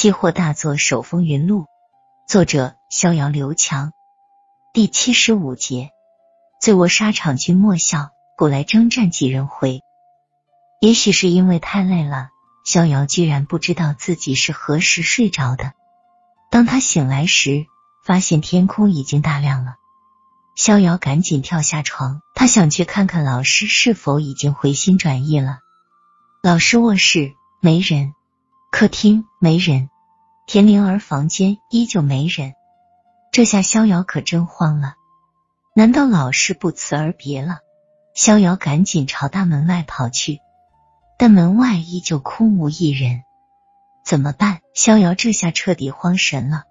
期货大作手风云录，作者逍遥刘强，第七十五节。醉卧沙场君莫笑，古来征战几人回。也许是因为太累了，逍遥居然不知道自己是何时睡着的。当他醒来时，发现天空已经大亮了。逍遥赶紧跳下床，他想去看看老师是否已经回心转意了。老师卧室没人。客厅没人，田灵儿房间依旧没人，这下逍遥可真慌了。难道老师不辞而别了？逍遥赶紧朝大门外跑去，但门外依旧空无一人。怎么办？逍遥这下彻底慌神了。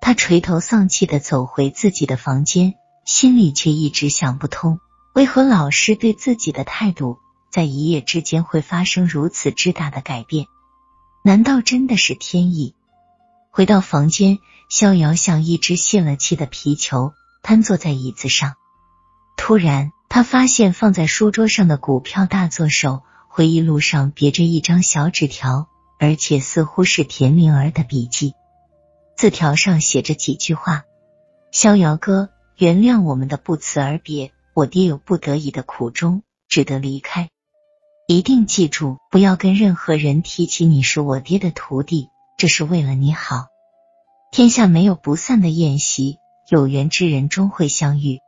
他垂头丧气的走回自己的房间，心里却一直想不通，为何老师对自己的态度在一夜之间会发生如此之大的改变？难道真的是天意？回到房间，逍遥像一只泄了气的皮球，瘫坐在椅子上。突然，他发现放在书桌上的股票大作手回忆录上别着一张小纸条，而且似乎是田灵儿的笔记。字条上写着几句话：“逍遥哥，原谅我们的不辞而别，我爹有不得已的苦衷，只得离开。”一定记住，不要跟任何人提起你是我爹的徒弟，这是为了你好。天下没有不散的宴席，有缘之人终会相遇，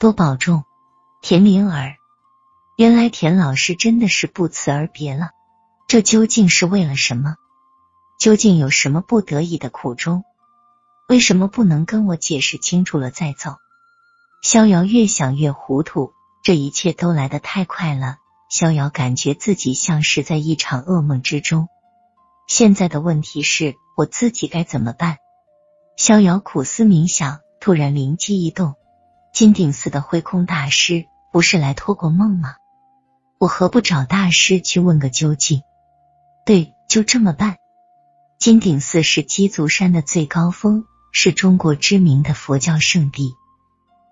多保重。田灵儿，原来田老师真的是不辞而别了，这究竟是为了什么？究竟有什么不得已的苦衷？为什么不能跟我解释清楚了再走？逍遥越想越糊涂，这一切都来得太快了。逍遥感觉自己像是在一场噩梦之中。现在的问题是我自己该怎么办？逍遥苦思冥想，突然灵机一动：金顶寺的慧空大师不是来托过梦吗？我何不找大师去问个究竟？对，就这么办。金顶寺是鸡足山的最高峰，是中国知名的佛教圣地。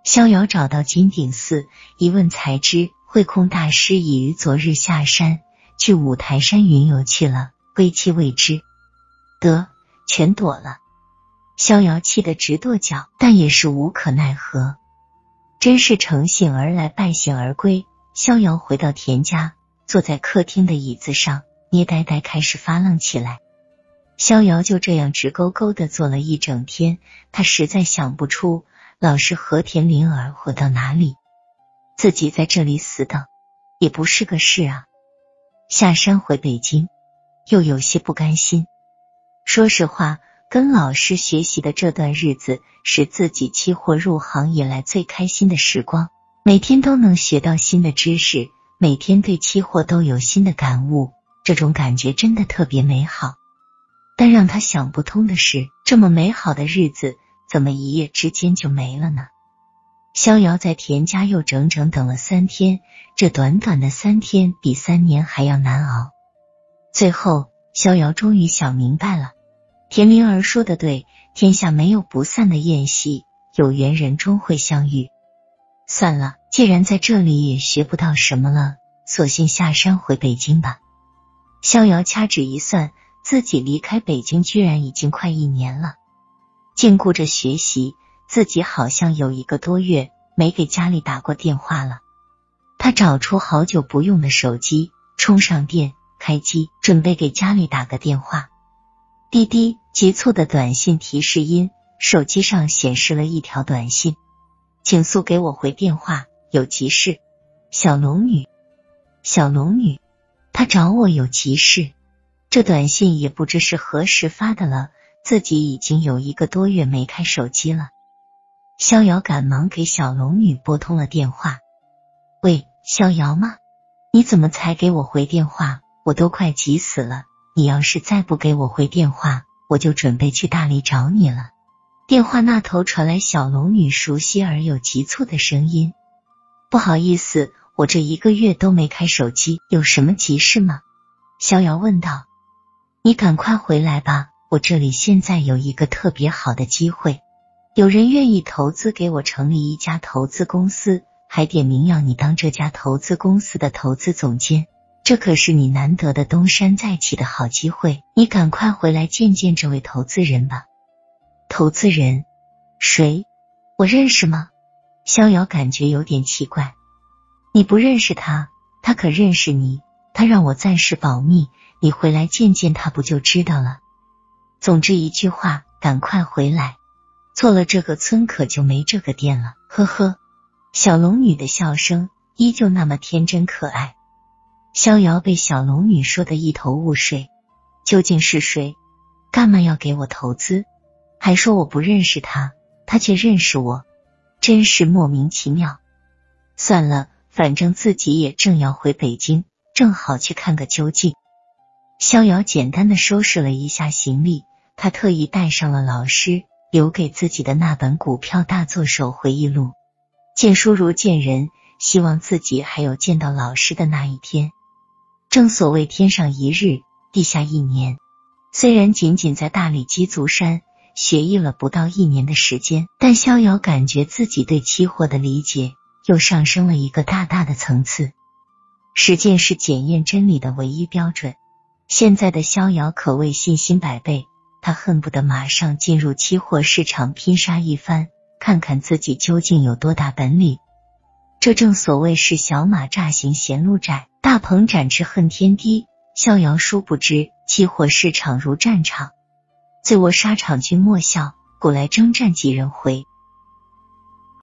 逍遥找到金顶寺，一问才知。慧空大师已于昨日下山去五台山云游去了，归期未知。得，全躲了。逍遥气得直跺脚，但也是无可奈何。真是乘兴而来，败兴而归。逍遥回到田家，坐在客厅的椅子上，捏呆呆开始发愣起来。逍遥就这样直勾勾的坐了一整天，他实在想不出老师和田灵儿回到哪里。自己在这里死等也不是个事啊！下山回北京，又有些不甘心。说实话，跟老师学习的这段日子是自己期货入行以来最开心的时光，每天都能学到新的知识，每天对期货都有新的感悟，这种感觉真的特别美好。但让他想不通的是，这么美好的日子怎么一夜之间就没了呢？逍遥在田家又整整等了三天，这短短的三天比三年还要难熬。最后，逍遥终于想明白了，田灵儿说的对，天下没有不散的宴席，有缘人终会相遇。算了，既然在这里也学不到什么了，索性下山回北京吧。逍遥掐指一算，自己离开北京居然已经快一年了，禁锢着学习。自己好像有一个多月没给家里打过电话了。他找出好久不用的手机，充上电，开机，准备给家里打个电话。滴滴，急促的短信提示音，手机上显示了一条短信：“请速给我回电话，有急事。”小龙女，小龙女，他找我有急事。这短信也不知是何时发的了，自己已经有一个多月没开手机了。逍遥赶忙给小龙女拨通了电话。喂，逍遥吗？你怎么才给我回电话？我都快急死了！你要是再不给我回电话，我就准备去大理找你了。电话那头传来小龙女熟悉而又急促的声音：“不好意思，我这一个月都没开手机，有什么急事吗？”逍遥问道。“你赶快回来吧，我这里现在有一个特别好的机会。”有人愿意投资给我成立一家投资公司，还点名要你当这家投资公司的投资总监。这可是你难得的东山再起的好机会，你赶快回来见见这位投资人吧。投资人？谁？我认识吗？逍遥感觉有点奇怪。你不认识他，他可认识你。他让我暂时保密，你回来见见他不就知道了。总之一句话，赶快回来。做了这个村，可就没这个店了。呵呵，小龙女的笑声依旧那么天真可爱。逍遥被小龙女说的一头雾水，究竟是谁？干嘛要给我投资？还说我不认识他，他却认识我，真是莫名其妙。算了，反正自己也正要回北京，正好去看个究竟。逍遥简单的收拾了一下行李，他特意带上了老师留给自己的那本《股票大作手回忆录》，见书如见人，希望自己还有见到老师的那一天。正所谓天上一日，地下一年。虽然仅仅在大理鸡足山学艺了不到一年的时间，但逍遥感觉自己对期货的理解又上升了一个大大的层次。实践是检验真理的唯一标准。现在的逍遥可谓信心百倍，他恨不得马上进入期货市场拼杀一番，看看自己究竟有多大本领。这正所谓是小马乍行嫌路窄。大鹏展翅恨天低，逍遥殊不知期货市场如战场，醉卧沙场君莫笑，古来征战几人回。